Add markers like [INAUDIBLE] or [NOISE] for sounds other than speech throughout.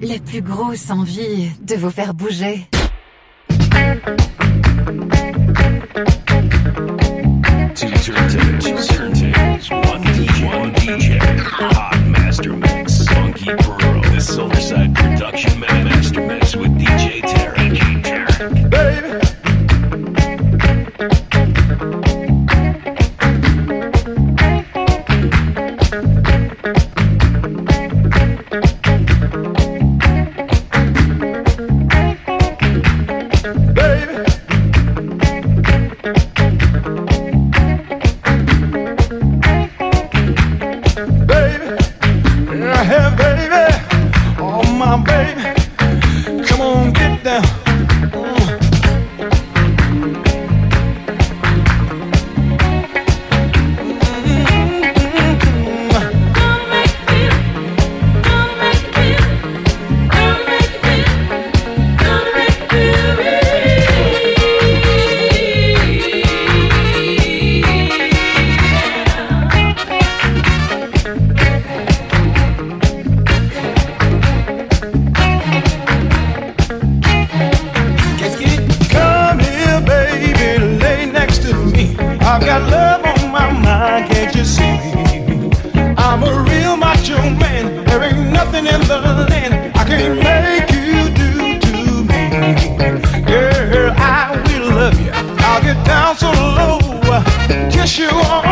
la plus grosse envie de vous faire bouger. Silverside Production Man Master Mix with DJ Terry. Baby. I've got love on my mind, can't you see? I'm a real macho man. There ain't nothing in the land I can't make you do to me. Girl, I will love you. I'll get down so low, uh, kiss you all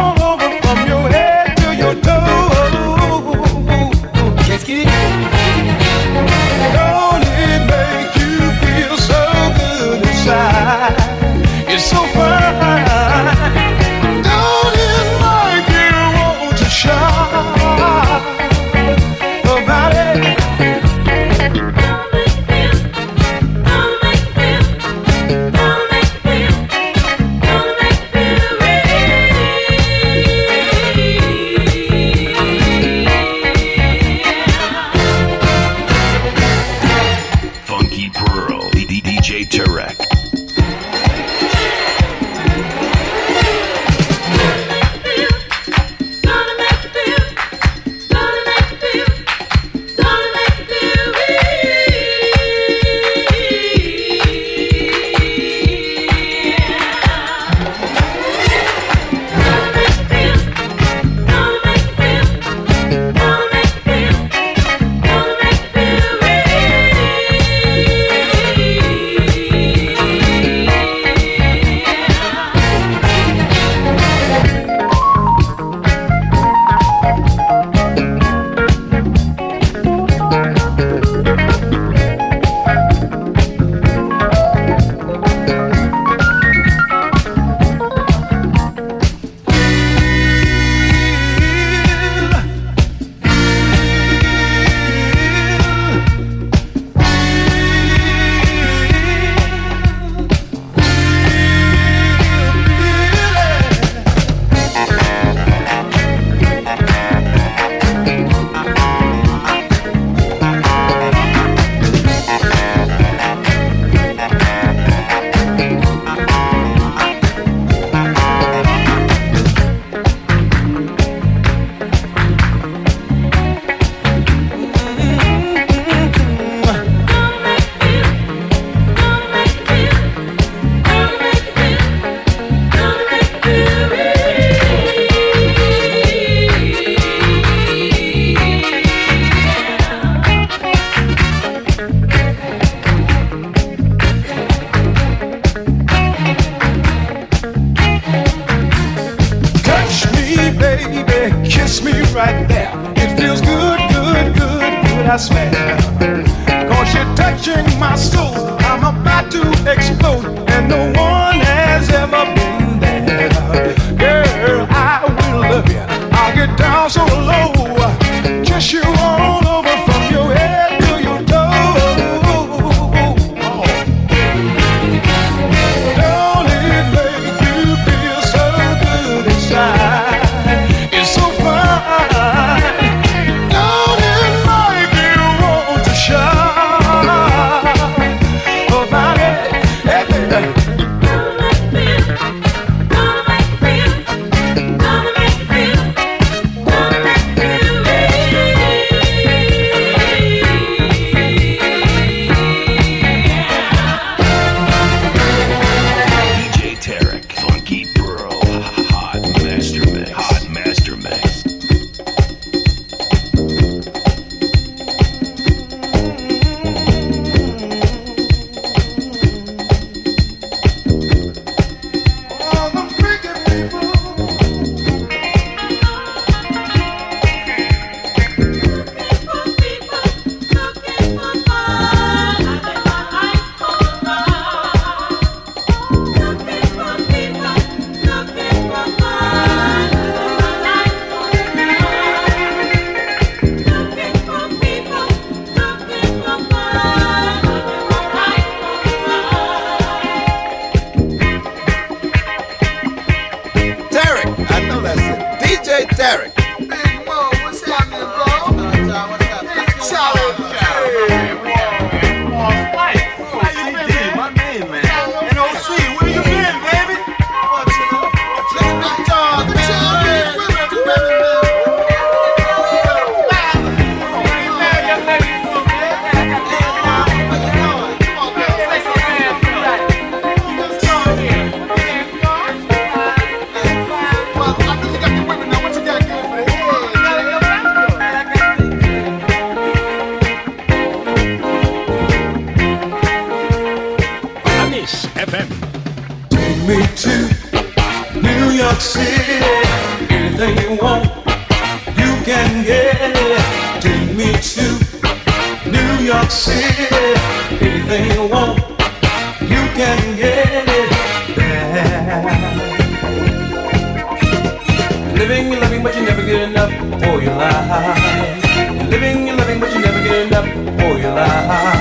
Every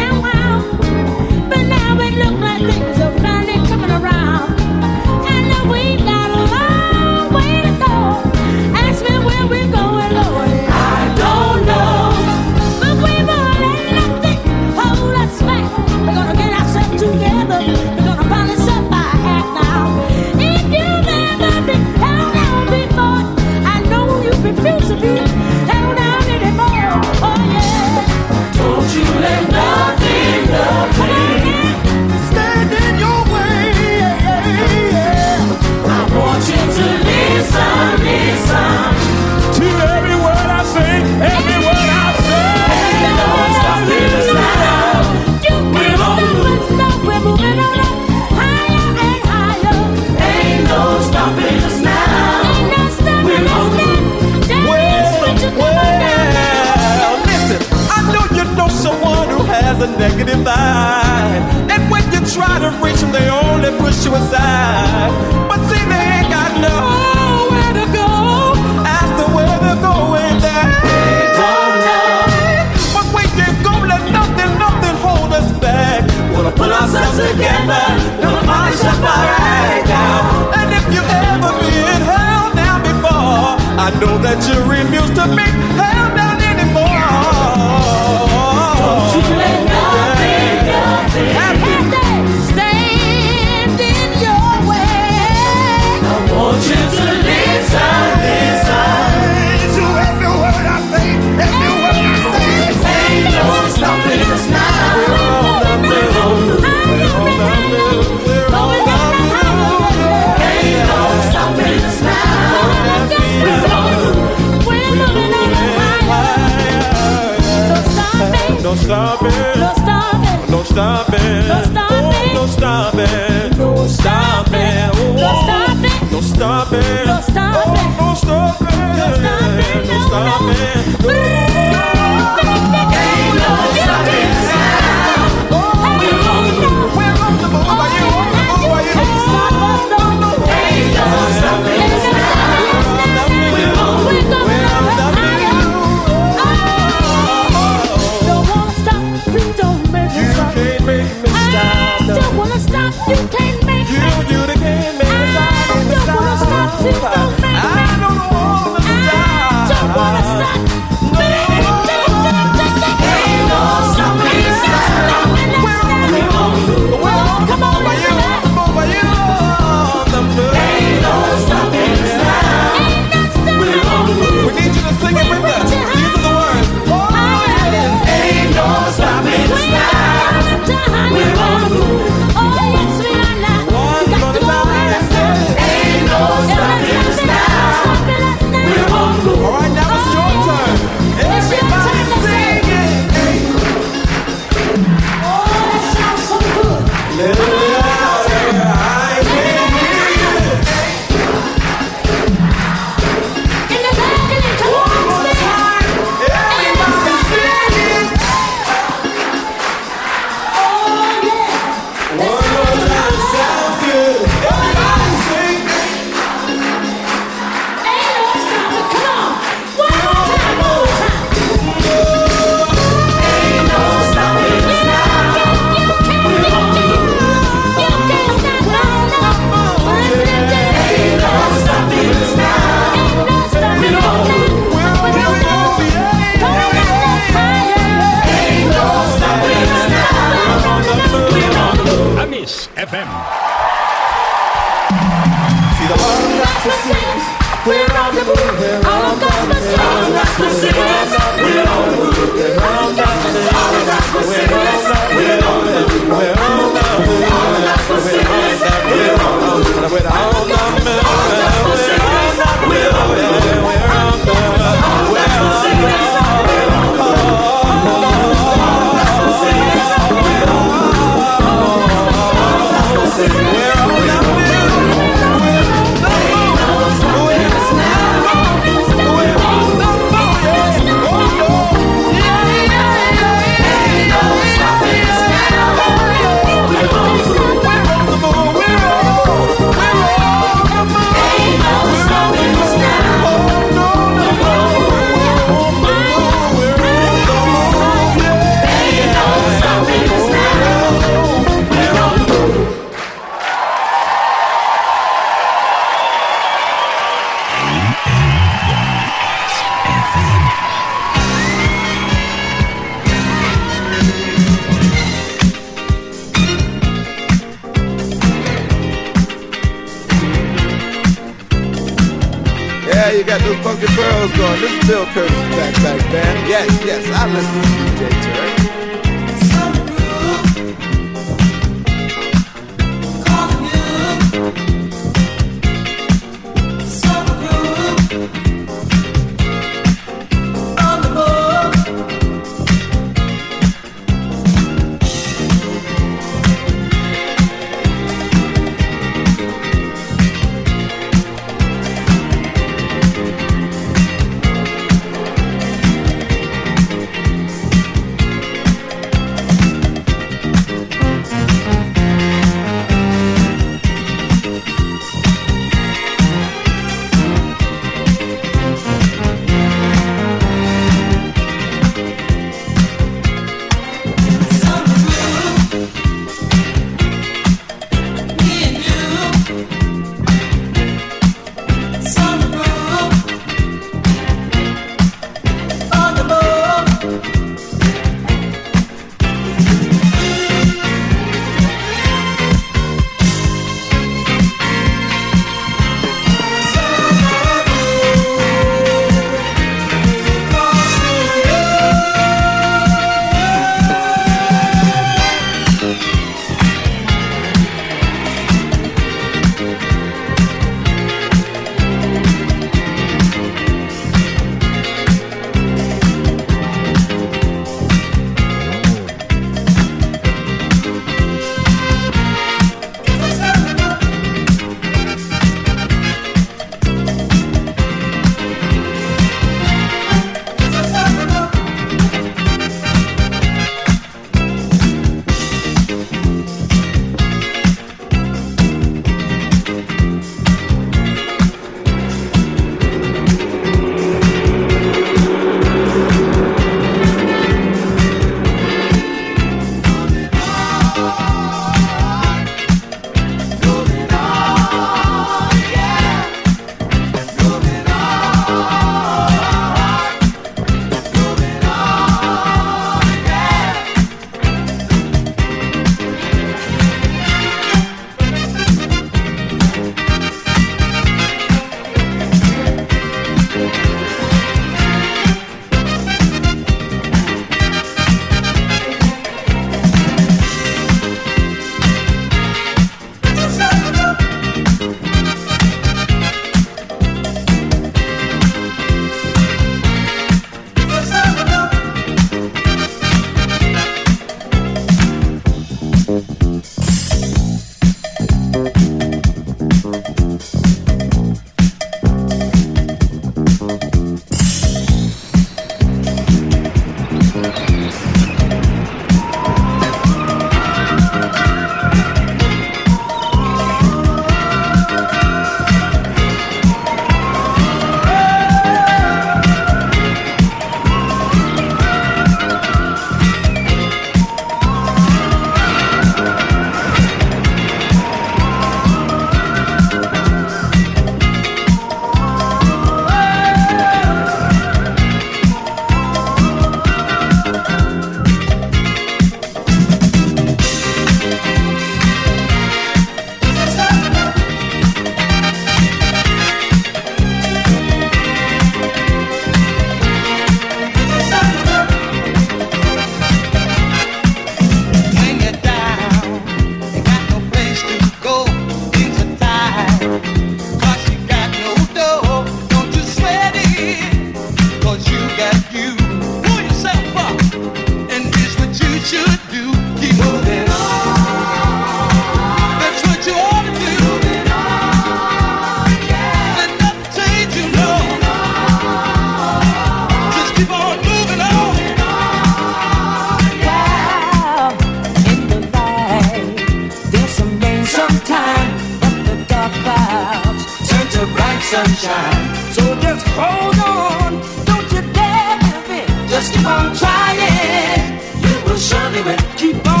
keep on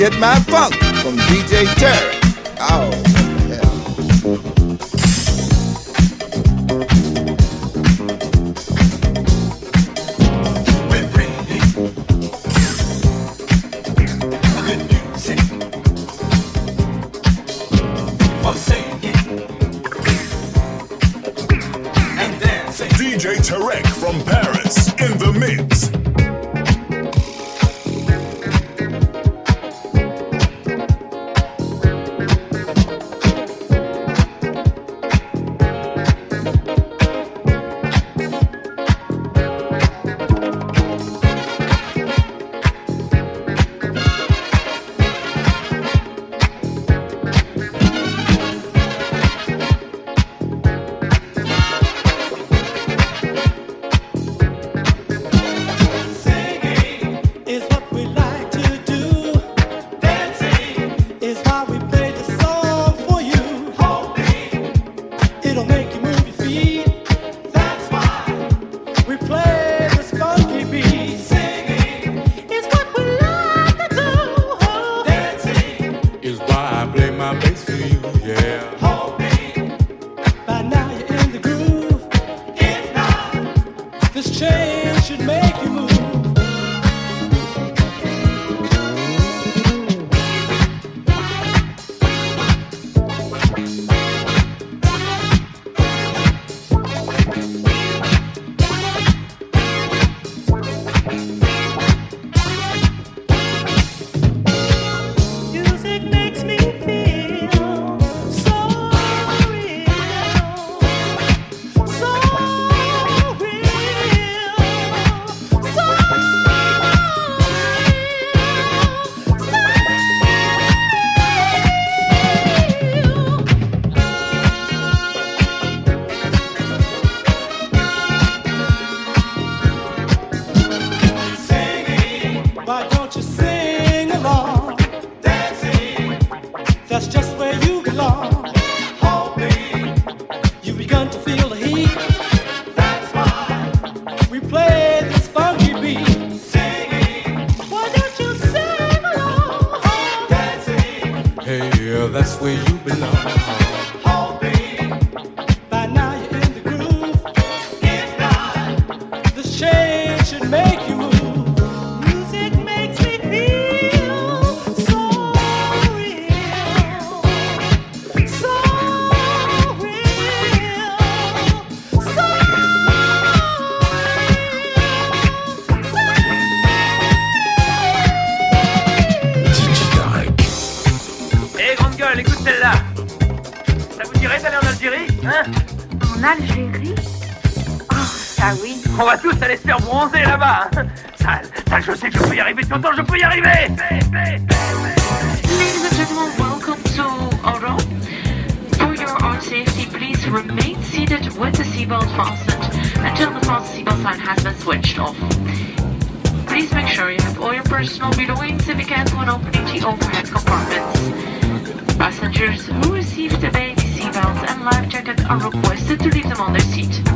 get my funk from DJ Terry. Oh, are requested to leave them on their seat.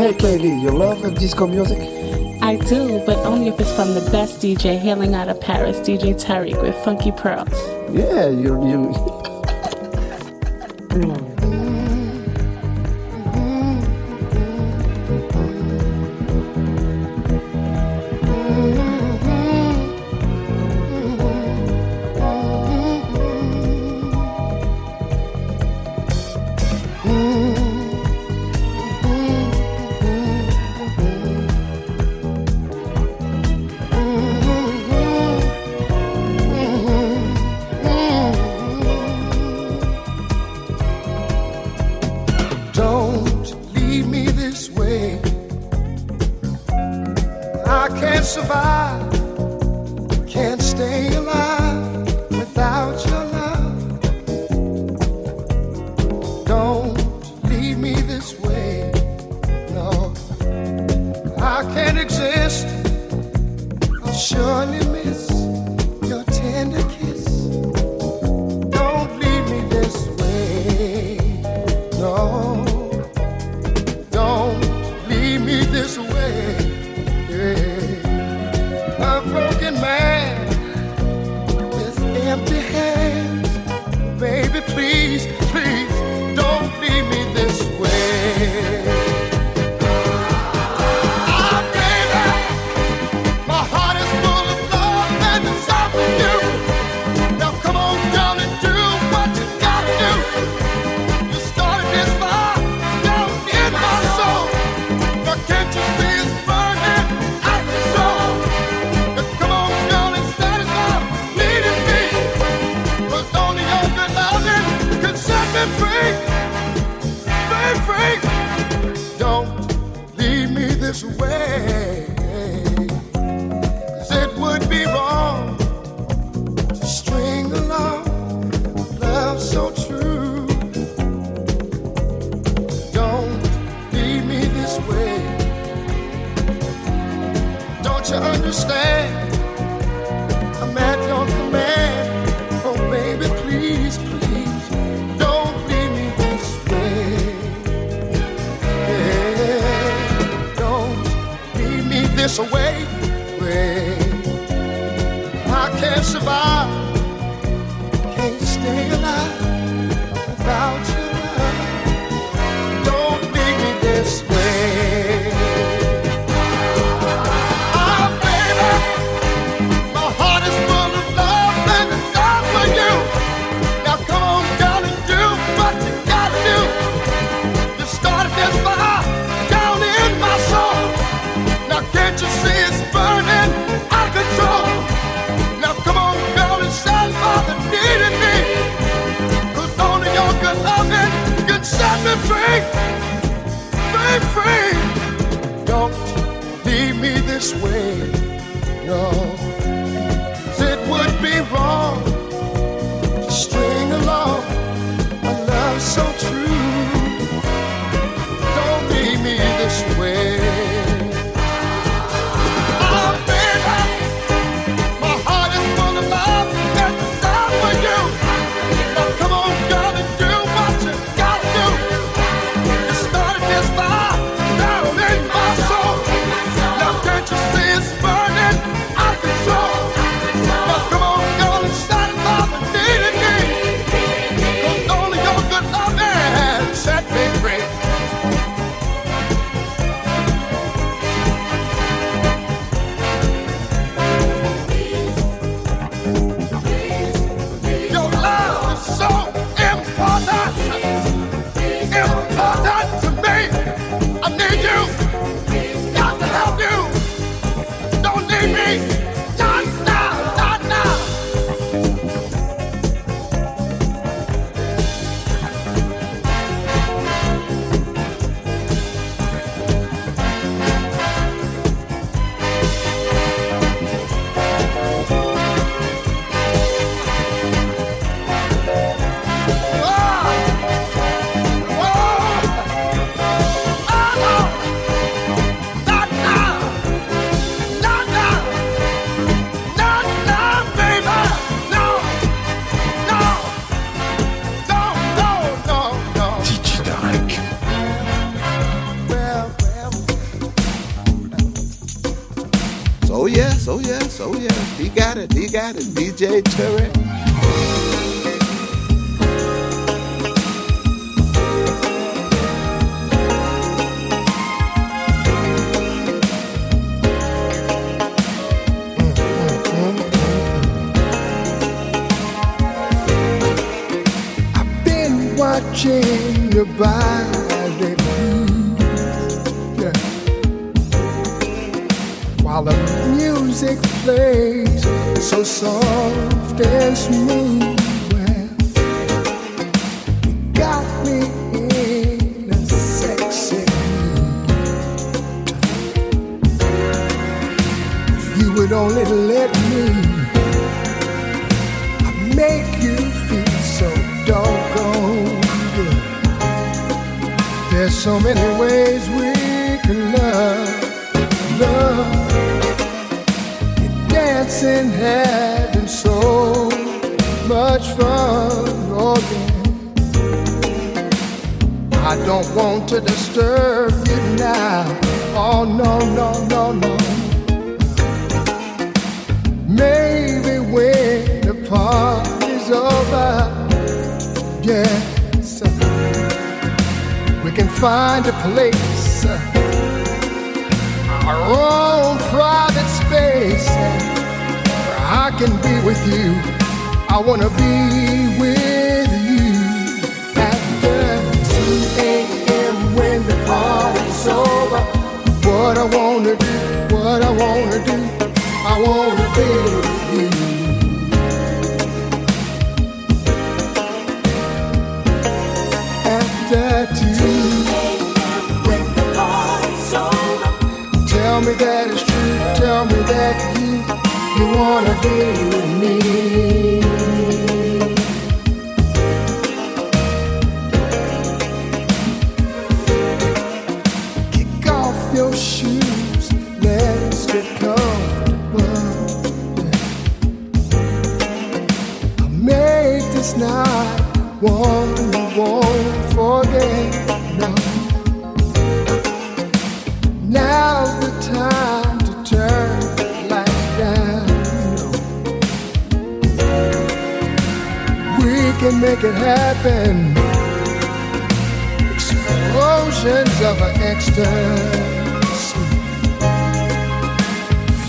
Hey, KD, you love disco music? I do, but only if it's from the best DJ hailing out of Paris, DJ Tariq with Funky Pearls. Yeah, you. you... [LAUGHS] mm. Free, free, free. Don't leave me this way, no. It would be wrong music plays so soft and smooth. Want to disturb you now. Oh no, no, no, no. Maybe when the party's over, yes, we can find a place, our own private space, where I can be with you. I wanna be with What I wanna do, what I wanna do. I wanna be with you. After two, tell me that it's true. Tell me that you you wanna be with me. This night one you won't forget. No. Now's the time to turn the lights down. We can make it happen. Explosions of ecstasy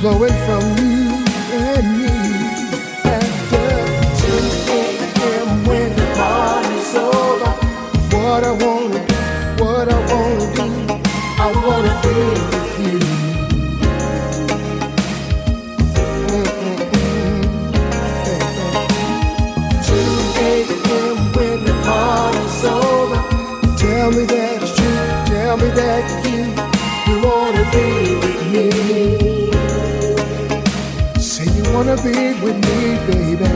flowing from you what I wanna do, what I wanna do. I wanna be with you. Mm-hmm. Mm-hmm. Two a.m. when the party's over, tell me that it's true. Tell me that you you wanna be with me. Say you wanna be with me, baby.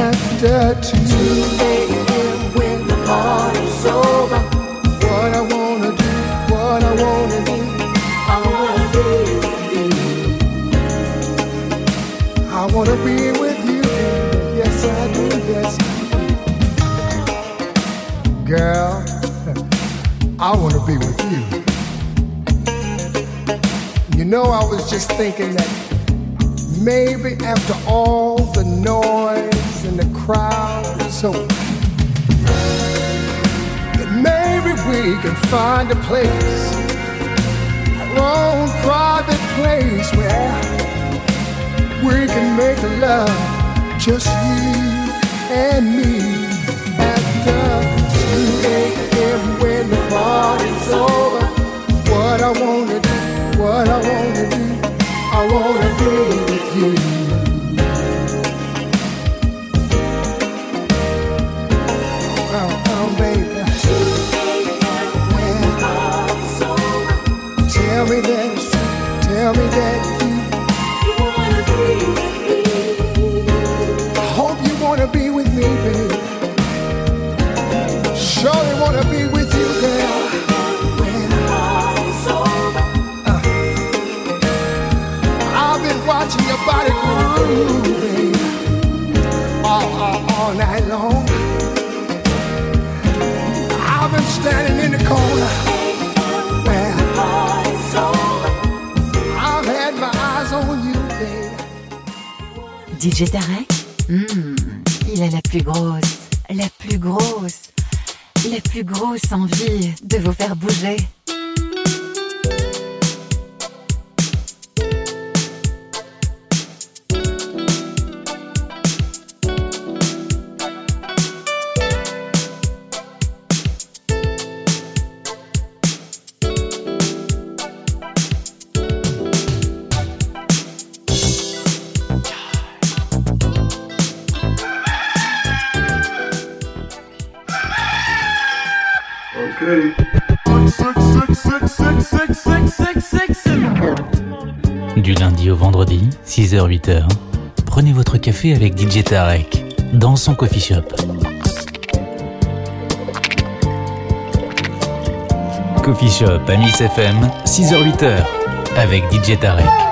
After two a.m. find a place, our own private place where we can make love, just you and me. After 2 a.m. when the party's over, what I wanna do, what I wanna do, I wanna be with you. DJ Tarek? Hmm, Il a la plus grosse, la plus grosse, la plus grosse envie de vous faire bouger. 6h-8h, prenez votre café avec DJ Tarek dans son coffee shop. Coffee Shop à Miss FM, 6h-8h avec DJ Tarek.